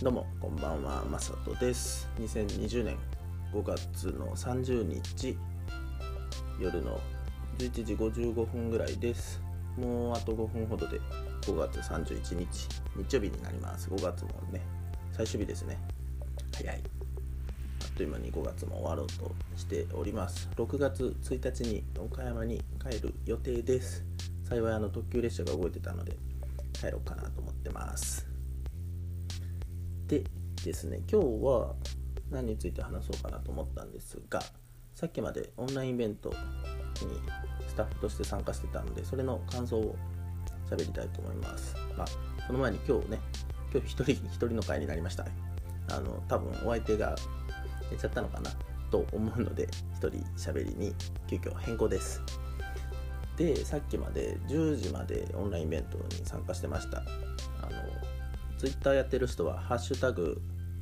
どうもこんばんはまさとです。2020年5月の30日夜の11時55分ぐらいです。もうあと5分ほどで5月31日日曜日になります。5月もね最終日ですね。早い。あっという間に5月も終わろうとしております。6月1日に岡山に帰る予定です。幸いあの特急列車が動いてたので帰ろうかなと思ってます。でですね今日は何について話そうかなと思ったんですがさっきまでオンラインイベントにスタッフとして参加してたのでそれの感想を喋りたいと思います。まあその前に今日ね今日一人一人の会になりましたあの多分お相手が寝ちゃったのかなと思うので一人喋りに急遽変更です。でさっきまで10時までオンラインイベントに参加してました。あのツイッターやってる人はハッシュタグ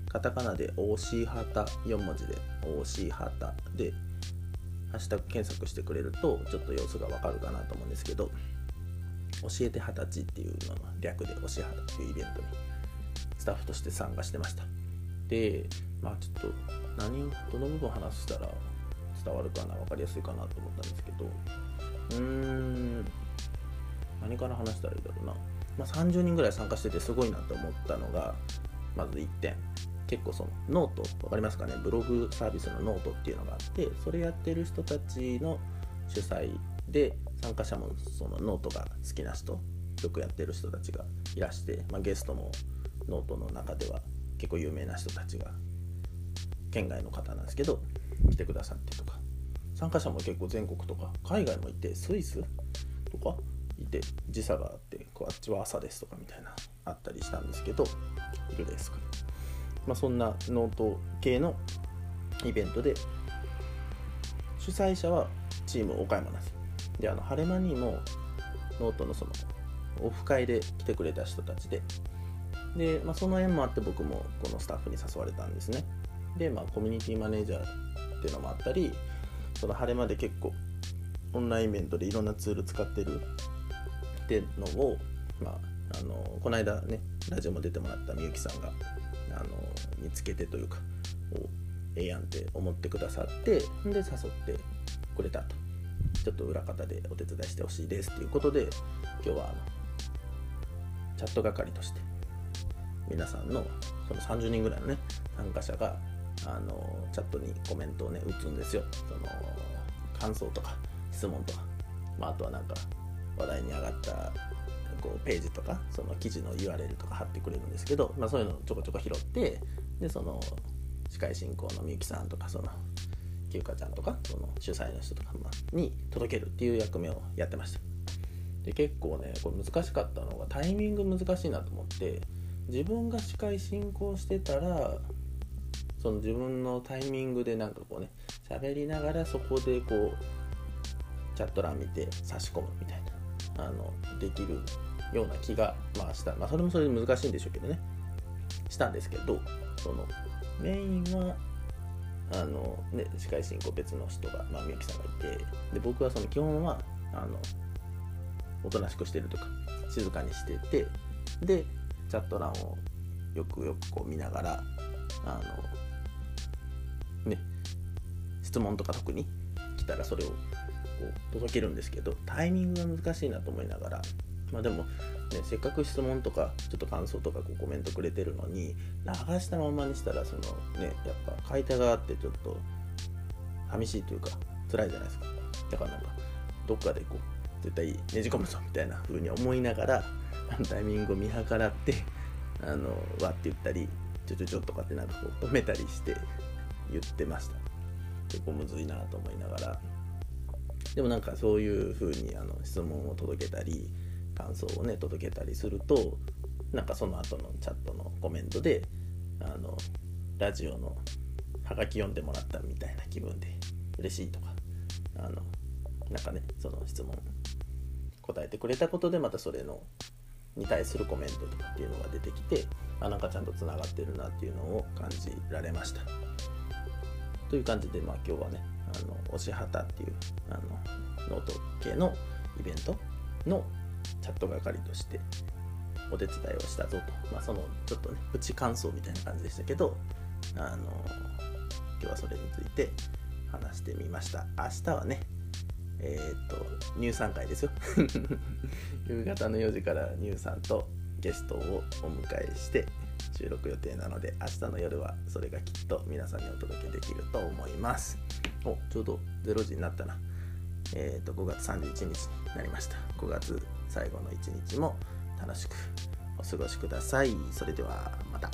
カタカナで OC ハタ4文字で OC ハタでハッシュタグ検索してくれるとちょっと様子がわかるかなと思うんですけど教えて二十歳っていうのの略で教えはたっていうイベントにスタッフとして参加してました。でまあちょっと何をどの部分話したら伝わるかな分かりやすいかなと思ったんですけどうーん何から話したらいいだろうな、まあ、30人ぐらい参加しててすごいなと思ったのがまず1点。結構そのノート分かりますかね？ブログサービスのノートっていうのがあってそれやってる人たちの主催で参加者もそのノートが好きな人よくやってる人たちがいらして、まあ、ゲストもノートの中では結構有名な人たちが県外の方なんですけど来てくださってとか。参加者も結構全国とか海外もいてスイスとかいて時差があってこうあっちは朝ですとかみたいなあったりしたんですけど昼ですか、まあ、そんなノート系のイベントで主催者はチーム岡山なんです。であの晴れ間にもノートのそのオフ会で来てくれた人たちで。で、まあ、その縁もあって僕もこのスタッフに誘われたんですね。で、まあ、コミュニティマネージャーっていうのもあったりその晴れ間で結構オンラインイベントでいろんなツール使ってるってのを、まあ、あのこの間ねラジオも出てもらったみゆきさんがあの見つけてというかおええやんって思ってくださってで誘ってくれたと。ちょっと裏方でお手伝いしてほしいですっていうことで今日はあのチャット係として皆さんのその30人ぐらいのね参加者があのチャットにコメントをね打つんですよ。その感想とか質問とか、まあ、あとはなんか話題に上がったこうページとかその記事の URL とか貼ってくれるんですけど、まあ、そういうのをちょこちょこ拾ってでその司会進行のみゆきさんとかそのきゆかちゃんとかその主催の人とかに届けるっていう役目をやってました。で結構ねこれ難しかったのがタイミング難しいなと思って自分が司会進行してたらその自分のタイミングでなんかこうね喋りながらそこでこうチャット欄見て差し込むみたいな。あのできるような気が、まあ、した、まあ、それもそれで難しいんでしょうけどね。したんですけどそのメインはあの、ね、司会進行別の人が、まあ、みゆきさんがいてで僕はその基本はあのおとなしくしてるとか静かにしててでチャット欄をよくよくこう見ながらあのね質問とか特に来たらそれをこう届けるんですけどタイミングが難しいなと思いながらまあでも、ね、せっかく質問とかちょっと感想とかこうコメントくれてるのに流したままにしたらそのねやっぱ買い手があってちょっと寂しいというか辛いじゃないですか。だからなんかどっかでこう絶対ねじ込むぞみたいな風に思いながらタイミングを見計らってあのわって言ったりちょちょちょとかってなんかこう止めたりして言ってました。結構むずいなと思いながら。でもなんかそういう風にあの質問を届けたり感想をね届けたりするとなんかその後のチャットのコメントであのラジオのハガキ読んでもらったみたいな気分で嬉しいとかあのなんかねその質問答えてくれたことでまたそれのに対するコメントとかっていうのが出てきてあなんかちゃんとつながってるなっていうのを感じられました。という感じで、まあ、今日はねあの推し旗っていうあのノート系のイベントのチャット係としてお手伝いをしたぞと、まあ、そのちょっとねプチ感想みたいな感じでしたけどあの今日はそれについて話してみました。明日はねえっ、と乳酸会ですよ。夕方の4時から乳酸とゲストをお迎えして収録予定なので明日の夜はそれがきっと皆さんにお届けできると思います。おちょうど0時になったな。えっ、と5月31日になりました。5月最後の1日も楽しくお過ごしください。それではまた。